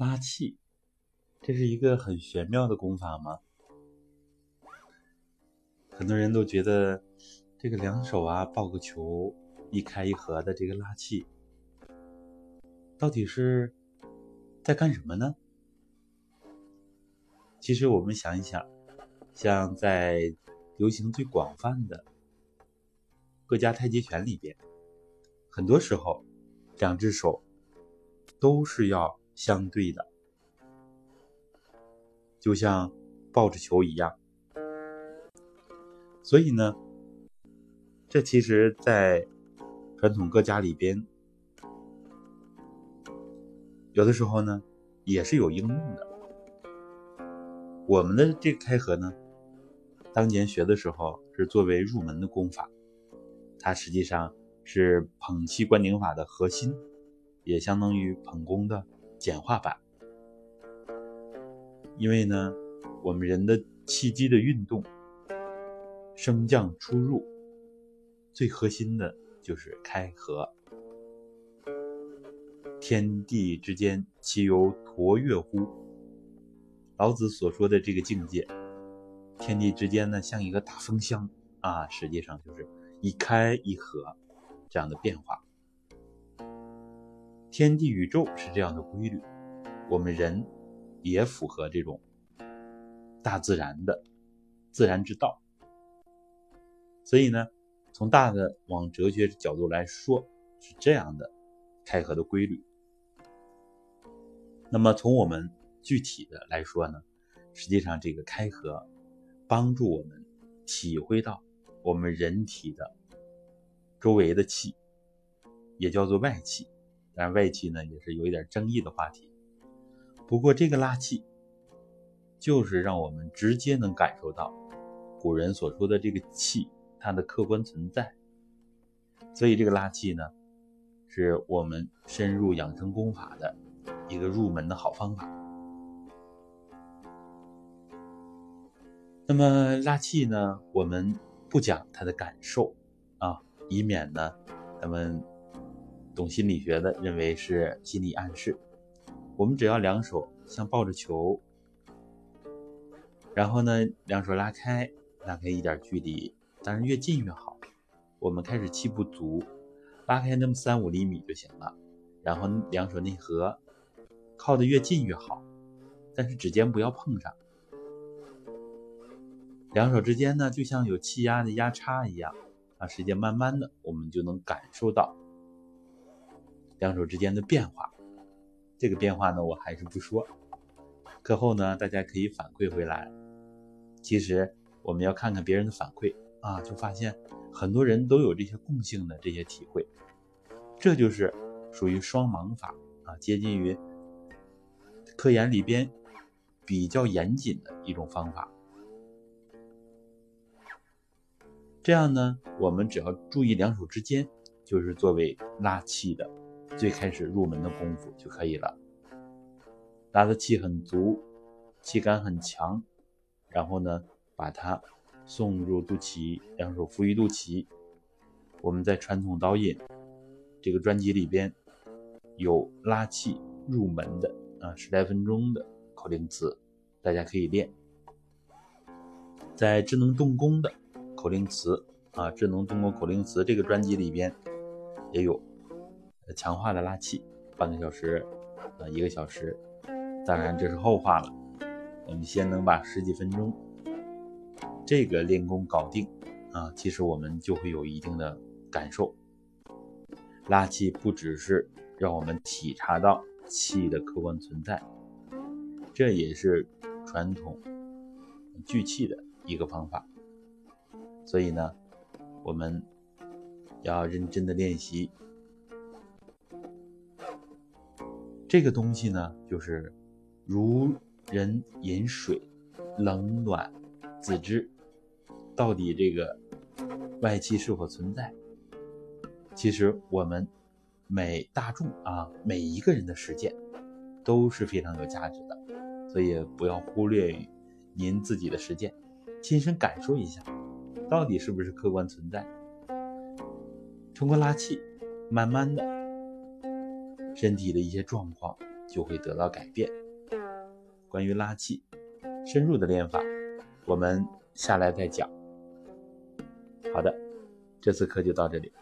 拉气，这是一个很玄妙的功法吗？很多人都觉得这个两手啊抱个球，一开一合的这个拉气，到底是在干什么呢？其实我们想一想，像在流行最广泛的各家太极拳里边，很多时候两只手都是要相对的，就像抱着球一样。所以呢，这其实，在传统各家里边，有的时候呢，也是有应用的。我们的这个开合呢，当年学的时候是作为入门的功法，它实际上是捧气观顶法的核心，也相当于捧功的简化版。因为呢，我们人的气机的运动。升降出入，最核心的就是开合。天地之间，其犹橐越乎？老子所说的这个境界，天地之间呢，像一个大风箱啊，实际上就是一开一合这样的变化。天地宇宙是这样的规律，我们人也符合这种大自然的自然之道。所以呢，从大的往哲学角度来说，是这样的开合的规律。那么从我们具体的来说呢，实际上这个开合帮助我们体会到我们人体的周围的气，也叫做外气。但，外气呢也是有一点争议的话题。不过这个拉气，就是让我们直接能感受到古人所说的这个气。它的客观存在，所以这个拉气呢，是我们深入养生功法的一个入门的好方法。那么拉气呢，我们不讲它的感受啊，以免呢，咱们懂心理学的认为是心理暗示。我们只要两手像抱着球，然后呢，两手拉开，拉开一点距离。当然越近越好。我们开始气不足，拉开那么三五厘米就行了。然后两手内合，靠得越近越好。但是指尖不要碰上。两手之间呢，就像有气压的压差一样啊。时间慢慢的，我们就能感受到两手之间的变化。这个变化呢，我还是不说。课后呢，大家可以反馈回来。其实我们要看看别人的反馈。啊，就发现很多人都有这些共性的这些体会，这就是属于双盲法啊，接近于科研里边比较严谨的一种方法。这样呢，我们只要注意两手之间，就是作为拉气的最开始入门的功夫就可以了。拉的气很足，气感很强，然后呢，把它。送入肚脐，两手扶于肚脐。我们在传统导引这个专辑里边有拉气入门的啊十来分钟的口令词，大家可以练。在智能动功的口令词啊智能动功口令词这个专辑里边也有强化的拉气，半个小时啊一个小时，当然这是后话了。我们先能把十几分钟。这个练功搞定啊，其实我们就会有一定的感受。拉气不只是让我们体察到气的客观存在，这也是传统聚气的一个方法。所以呢，我们要认真的练习。这个东西呢，就是如人饮水，冷暖自知。到底这个外气是否存在？其实我们每大众啊，每一个人的实践都是非常有价值的，所以不要忽略您自己的实践，亲身感受一下，到底是不是客观存在。通过拉气，慢慢的，身体的一些状况就会得到改变。关于拉气深入的练法，我们下来再讲。好的，这次课就到这里。